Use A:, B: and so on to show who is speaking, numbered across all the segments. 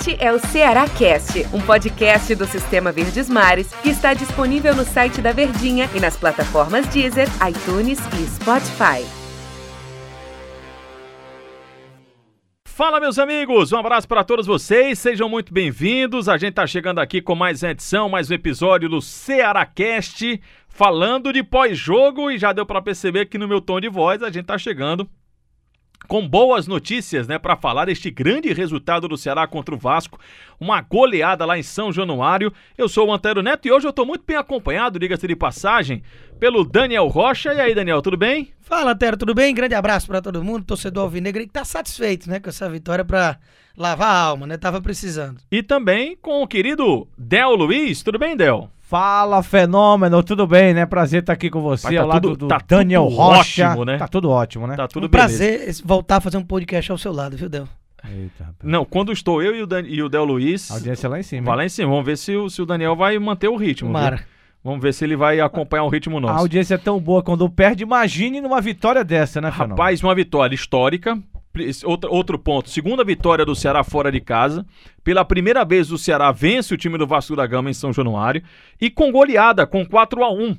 A: Este é o Ceará Cast, um podcast do Sistema Verdes Mares que está disponível no site da Verdinha e nas plataformas Deezer, iTunes e Spotify.
B: Fala, meus amigos! Um abraço para todos vocês, sejam muito bem-vindos. A gente tá chegando aqui com mais uma edição, mais um episódio do Ceará Cast, falando de pós-jogo e já deu para perceber que no meu tom de voz a gente tá chegando com boas notícias, né, para falar deste grande resultado do Ceará contra o Vasco, uma goleada lá em São Januário. Eu sou o Antero Neto e hoje eu estou muito bem acompanhado, diga-se de passagem, pelo Daniel Rocha. E aí, Daniel, tudo bem?
C: Fala, Antero, tudo bem? Grande abraço para todo mundo, torcedor alvinegro que tá satisfeito, né, com essa vitória para lavar a alma, né? Tava precisando.
B: E também com o querido Del Luiz. Tudo bem, Del?
D: Fala, fenômeno, tudo bem, né? Prazer estar aqui com você,
B: Pai, tá
D: ao lado
B: tudo-
D: do
B: tá
D: Daniel
B: tudo
D: Rocha.
B: ótimo, né?
D: Tá tudo ótimo, né?
B: Tá tudo
C: um
B: beleza.
C: prazer voltar a fazer um podcast ao seu lado, viu, Del?
D: Eita, rapaz.
B: Não, quando estou eu e o, Dan- e o Del Luiz,
D: A audiência lá em cima.
B: vai lá em cima. Vamos ver se o, se o Daniel vai manter o ritmo. viu?
C: Mara.
B: Vamos ver se ele vai acompanhar o ritmo
D: A
B: nosso.
D: audiência é tão boa quando perde, imagine numa vitória dessa, né, Fenômeno?
B: Rapaz, uma vitória histórica. Outro ponto, segunda vitória do Ceará fora de casa. Pela primeira vez o Ceará vence o time do Vasco da Gama em São Januário e com goleada, com 4 a 1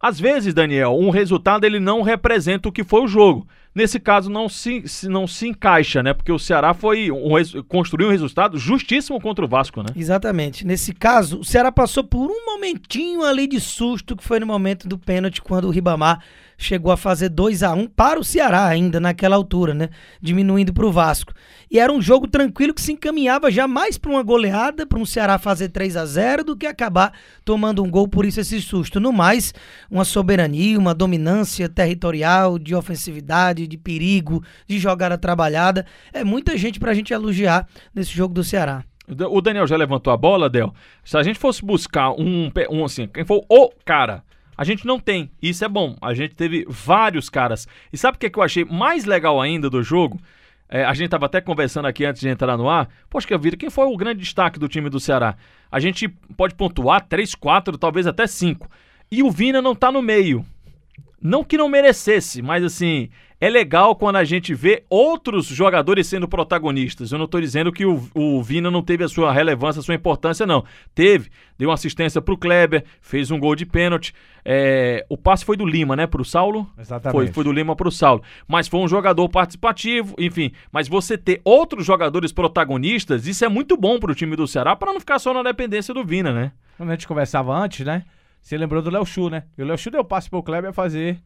B: Às vezes, Daniel, um resultado ele não representa o que foi o jogo. Nesse caso não se, não se encaixa, né? Porque o Ceará foi um, construiu um resultado justíssimo contra o Vasco, né?
C: Exatamente. Nesse caso, o Ceará passou por um momentinho ali de susto, que foi no momento do pênalti, quando o Ribamar chegou a fazer 2 a 1 para o Ceará ainda naquela altura, né? Diminuindo para o Vasco. E era um jogo tranquilo que se encaminhava já mais para uma goleada, para um Ceará fazer 3 a 0 do que acabar tomando um gol, por isso esse susto. No mais, uma soberania, uma dominância territorial, de ofensividade, de perigo, de jogada trabalhada. É muita gente para a gente elogiar nesse jogo do Ceará.
B: O Daniel já levantou a bola, Del. Se a gente fosse buscar um, um assim, quem for o cara, a gente não tem. Isso é bom. A gente teve vários caras. E sabe o que, que eu achei mais legal ainda do jogo? É, a gente tava até conversando aqui antes de entrar no ar. Poxa, que vida, quem foi o grande destaque do time do Ceará? A gente pode pontuar 3, 4, talvez até 5. E o Vina não tá no meio. Não que não merecesse, mas assim, é legal quando a gente vê outros jogadores sendo protagonistas. Eu não tô dizendo que o, o Vina não teve a sua relevância, a sua importância, não. Teve, deu uma assistência pro Kleber, fez um gol de pênalti. É, o passe foi do Lima, né, pro Saulo?
D: Exatamente.
B: Foi, foi do Lima pro Saulo. Mas foi um jogador participativo, enfim. Mas você ter outros jogadores protagonistas, isso é muito bom pro time do Ceará para não ficar só na dependência do Vina, né?
D: Quando a gente conversava antes, né? Você lembrou do Léo Chu, né? E o Léo Chu deu passe pro Kleber fazer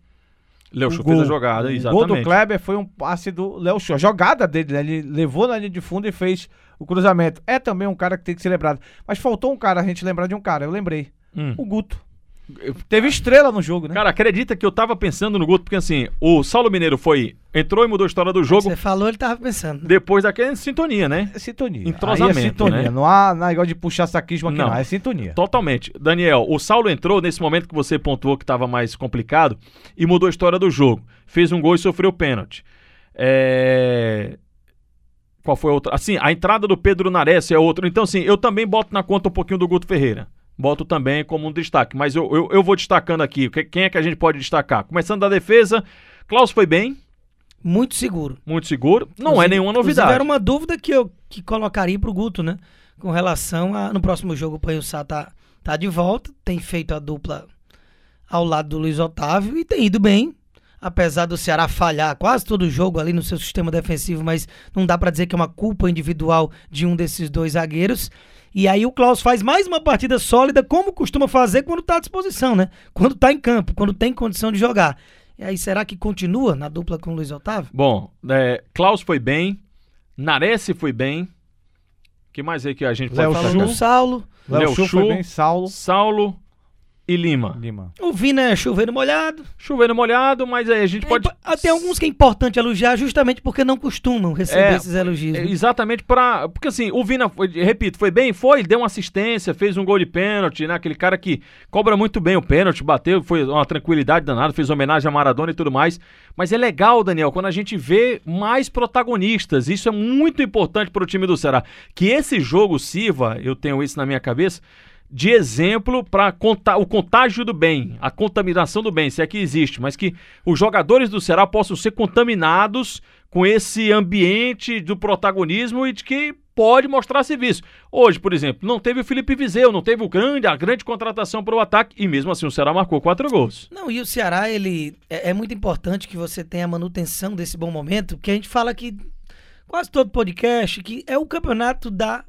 B: Léo
D: o
B: Chu fez a jogada,
D: O
B: exatamente.
D: gol do Kleber foi um passe do Léo Chu. A jogada dele, né? Ele levou na linha de fundo e fez o cruzamento. É também um cara que tem que ser lembrado. Mas faltou um cara, a gente lembrar de um cara. Eu lembrei.
B: Hum.
D: O Guto. Teve estrela no jogo, né?
B: Cara, acredita que eu tava pensando no Guto, porque assim, o Saulo Mineiro foi. Entrou e mudou a história do jogo
C: Você falou, ele tava pensando.
B: depois daquela sintonia, né?
D: É sintonia.
B: Entrosamento,
D: Aí é sintonia.
B: né?
D: Não há negócio de puxar saquismo aqui,
B: Não.
D: não. É sintonia.
B: Totalmente. Daniel, o Saulo entrou nesse momento que você pontuou que tava mais complicado e mudou a história do jogo. Fez um gol e sofreu pênalti. É. Qual foi a outra? Assim, a entrada do Pedro Nares é outro. Então, assim, eu também boto na conta um pouquinho do Guto Ferreira. Boto também como um destaque. Mas eu, eu, eu vou destacando aqui. Que- Quem é que a gente pode destacar? Começando da defesa, Klaus foi bem,
C: Muito seguro.
B: muito seguro. Não é nenhuma novidade.
C: Era uma dúvida que eu que colocaria pro Guto, né? Com relação a. No próximo jogo, o Panhussá tá, tá de volta, tem feito a dupla ao lado do Luiz Otávio e tem ido bem. Apesar do Ceará falhar quase todo o jogo ali no seu sistema defensivo, mas não dá pra dizer que é uma culpa individual de um desses dois zagueiros. E aí o Klaus faz mais uma partida sólida, como costuma fazer quando tá à disposição, né? Quando tá em campo, quando tem condição de jogar. E aí, será que continua na dupla com o Luiz Otávio?
B: Bom, é, Klaus foi bem, Nares foi bem. que mais aí que a gente pode
D: Léo
B: falar?
C: Do Saulo.
D: Léo
B: Léo
D: Chu foi bem, Saulo.
B: Saulo e Lima.
D: Lima.
C: O Vina é chover no molhado.
B: Chovendo molhado, mas aí a gente pode.
C: É, impo- tem alguns que é importante elogiar justamente porque não costumam receber
B: É,
C: esses elogios.
B: É,
C: né?
B: Exatamente para Porque assim, o Vina, foi- repito, foi bem? Foi, deu uma assistência, fez um gol de pênalti, né? Aquele cara que cobra muito bem o pênalti, bateu, foi uma tranquilidade danada, fez homenagem a Maradona e tudo mais. Mas é legal, Daniel, quando a gente vê mais protagonistas. Isso é muito importante para o time do Ceará. Que esse jogo sirva, eu tenho isso na minha cabeça, de exemplo para o contágio do bem, a contaminação do bem, se é que existe, mas que os jogadores do Ceará possam ser contaminados com esse ambiente do protagonismo e de que pode mostrar serviço. Hoje, por exemplo, não teve o Felipe Vizeu, não teve o grande, a grande contratação para o ataque e mesmo assim o Ceará marcou quatro gols.
C: Não, e o Ceará, ele é, é muito importante que você tenha a manutenção desse bom momento, porque a gente fala que quase todo podcast que é o campeonato da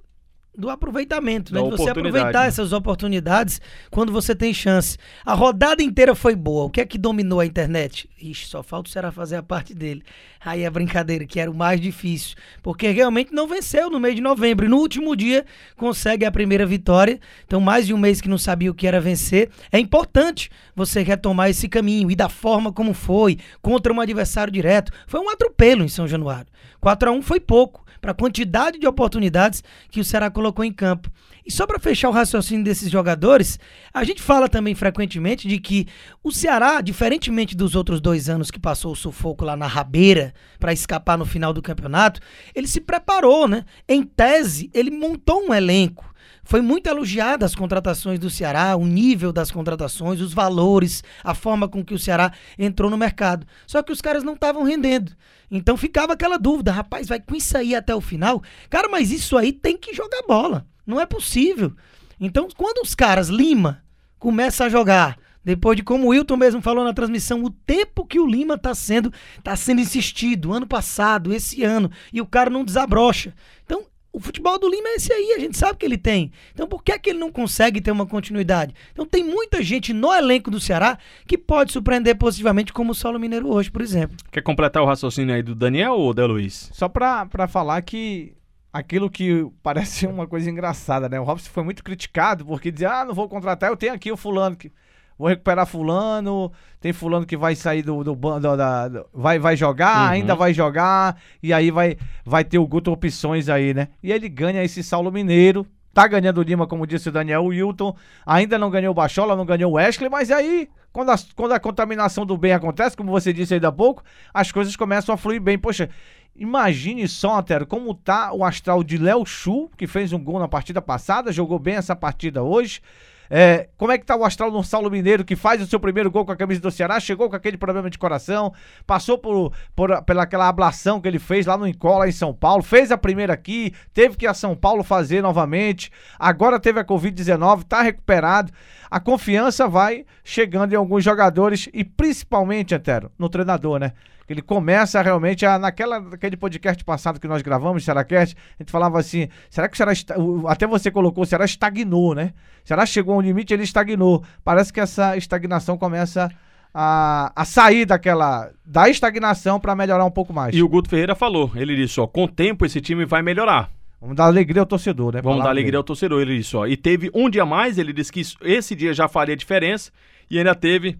C: do aproveitamento, né? De você aproveitar essas oportunidades quando você tem chance. A rodada inteira foi boa. O que é que dominou a internet? Ixi, só falta o Ceará fazer a parte dele. Aí a brincadeira, que era o mais difícil. Porque realmente não venceu no mês de novembro. E no último dia consegue a primeira vitória. Então, mais de um mês que não sabia o que era vencer. É importante você retomar esse caminho e da forma como foi, contra um adversário direto. Foi um atropelo em São Januário. 4 a 1 foi pouco para a quantidade de oportunidades que o Ceará colocou em campo. E só para fechar o raciocínio desses jogadores, a gente fala também frequentemente de que o Ceará, diferentemente dos outros dois anos que passou o sufoco lá na rabeira para escapar no final do campeonato, ele se preparou, né? Em tese, ele montou um elenco. Foi muito elogiada as contratações do Ceará, o nível das contratações, os valores, a forma com que o Ceará entrou no mercado. Só que os caras não estavam rendendo. Então ficava aquela dúvida, rapaz, vai com isso aí até o final? Cara, mas isso aí tem que jogar bola. Não é possível. Então, quando os caras, Lima, começa a jogar, depois de como o Wilton mesmo falou na transmissão, o tempo que o Lima tá sendo, tá sendo insistido, ano passado, esse ano, e o cara não desabrocha. Então, o futebol do Lima é esse aí, a gente sabe que ele tem. Então por que é que ele não consegue ter uma continuidade? Então tem muita gente no elenco do Ceará que pode surpreender positivamente, como o Saulo Mineiro hoje, por exemplo.
B: Quer completar o raciocínio aí do Daniel ou Del Luiz?
D: Só pra, pra falar que aquilo que parece uma coisa engraçada, né? O Robson foi muito criticado porque dizia, ah, não vou contratar, eu tenho aqui o fulano que vou recuperar fulano, tem fulano que vai sair do, do bando, da, vai, vai jogar,
B: Uhum.
D: ainda vai jogar, e aí vai, vai ter o Guto opções aí, né? E ele ganha esse Saulo Mineiro, tá ganhando o Lima, como disse o Daniel Wilton, ainda não ganhou o Bachola, não ganhou o Wesley, mas aí, quando a, quando a contaminação do bem acontece, como você disse aí da pouco, as coisas começam a fluir bem. Poxa, imagine só, Antero, como tá o astral de Léo Chu, que fez um gol na partida passada, jogou bem essa partida hoje. É, como é que tá o astral do Saulo Mineiro, que faz o seu primeiro gol com a camisa do Ceará, chegou com aquele problema de coração, passou por, por pela aquela ablação que ele fez lá no Encola em São Paulo, fez a primeira aqui, teve que ir a São Paulo fazer novamente, agora teve a Covid-19, tá recuperado. A confiança vai chegando em alguns jogadores e principalmente, Antero, no treinador, né? Ele começa realmente a, naquela, naquele podcast passado que nós gravamos, Cearacast, a gente falava assim, será que o Ceará, até você colocou, o Ceará estagnou, né? O Ceará chegou a um limite, ele estagnou. Parece que essa estagnação começa a, a sair daquela, da estagnação para melhorar um pouco mais.
B: E o Guto Ferreira falou, ele disse, ó, com o tempo esse time vai melhorar.
D: Vamos dar alegria ao torcedor, né?
B: Vamos dar alegria
D: dele.
B: ao torcedor, ele disse, ó. E teve um dia a mais, ele disse que isso- esse dia já faria diferença e ainda teve,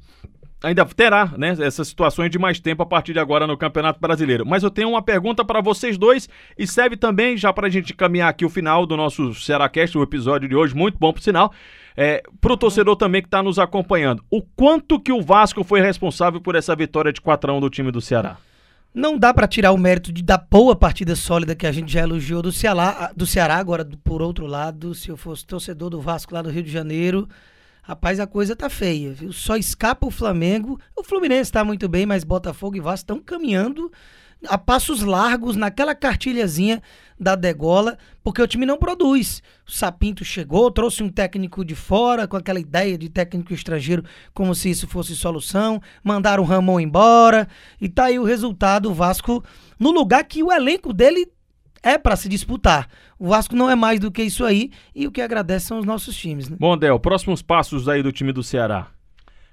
B: ainda terá, né, essas situações de mais tempo a partir de agora no Campeonato Brasileiro. Mas eu tenho uma pergunta para vocês dois e serve também já para a gente caminhar aqui o final do nosso Cearacast, o episódio de hoje, muito bom por sinal. É, pro torcedor também que está nos acompanhando, o quanto que o Vasco foi responsável por essa vitória de 4 a 1 do time do Ceará?
C: Não dá pra tirar o mérito de da boa partida sólida que a gente já elogiou do Ceará, do Ceará agora por outro lado, se eu fosse torcedor do Vasco lá do Rio de Janeiro, rapaz, a coisa tá feia, viu? Só escapa o Flamengo. O Fluminense tá muito bem, mas Botafogo e Vasco estão caminhando a passos largos naquela cartilhazinha da degola, porque o time não produz. O Sapinto chegou, trouxe um técnico de fora com aquela ideia de técnico estrangeiro como se isso fosse solução, mandaram o Ramon embora e tá aí o resultado, o Vasco no lugar que o elenco dele é pra se disputar. O Vasco não é mais do que isso aí e o que agradece são os nossos times, né?
B: Bom, Del, próximos passos aí do time do Ceará.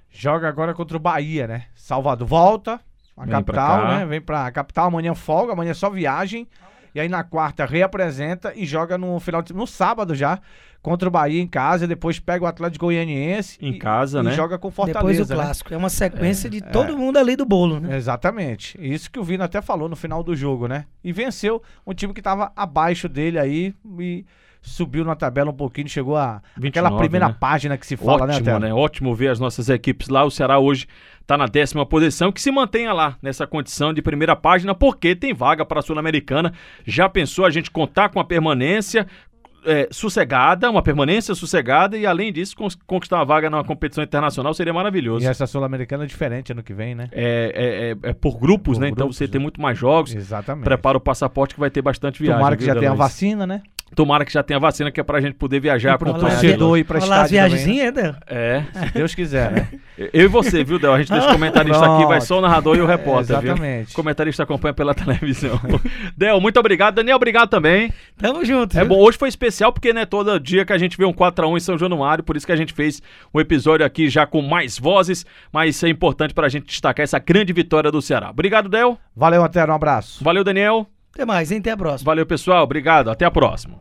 D: Joga agora contra o Bahia, né? Salvador volta, a
B: Vem
D: capital, né? Vem pra capital, amanhã folga, amanhã é só viagem. E aí na quarta reapresenta e joga no final de, no sábado já contra o Bahia em casa, depois pega o Atlético Goianiense
B: Em
D: e-
B: casa,
D: e
B: né?
D: joga com
C: Depois
D: Fortaleza,
C: o
D: né?
C: clássico. É uma sequência de todo mundo ali do bolo, né?
D: Exatamente. Isso que o Vino até falou no final do jogo, né? E venceu um time que tava abaixo dele aí e subiu na tabela um pouquinho, chegou a
B: 29,
D: aquela primeira
B: né?
D: página que se fala, né,
B: Ótimo,
D: Telo?
B: né? Ótimo ver as nossas equipes lá. O Ceará hoje está na décima posição, que se mantenha lá nessa condição de primeira página, porque tem vaga para a Sul-Americana. Já pensou a gente contar com a permanência? é, sossegada, uma permanência sossegada e, além disso, conquistar uma vaga numa competição internacional seria maravilhoso.
D: E essa Sul-Americana é diferente ano que vem, né?
B: É, é- é- é por grupos,
D: Por
B: né? Então
D: grupos,
B: você tem
D: né?
B: muito mais jogos.
D: Exatamente.
B: Prepara o passaporte que vai ter bastante viagem.
D: Tomara que
B: viu,
D: já tenha a vacina, né?
B: Tomara que já tenha vacina, que é pra gente poder viajar
D: E pro
B: com
D: torcedor ir pra
C: as
D: estádio também,
C: viagenzinhas, né?
B: É.
D: Se Deus quiser, né?
B: Eu e você, viu, Del? A gente deixa o comentarista aqui, vai só o narrador e o repórter, viu?
D: Exatamente.
B: O comentarista acompanha pela televisão. Del, muito obrigado. Daniel, obrigado também.
C: Tamo junto.
B: É
C: viu?
B: bom, hoje foi especial porque, né, todo dia que a gente vê um 4x1 em São Januário, por isso que a gente fez um episódio aqui já com mais vozes, mas é importante pra gente destacar essa grande vitória do Ceará. Obrigado, Del.
D: Valeu, Antero, um abraço.
B: Valeu, Daniel.
C: Até mais, hein? Até a próxima.
B: Valeu, pessoal. Obrigado. Até a próxima.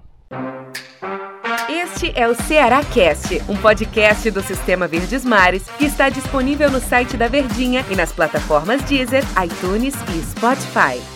A: Este é o Ceará Cast, um podcast do Sistema Verdes Mares que está disponível no site da Verdinha e nas plataformas Deezer, iTunes e Spotify.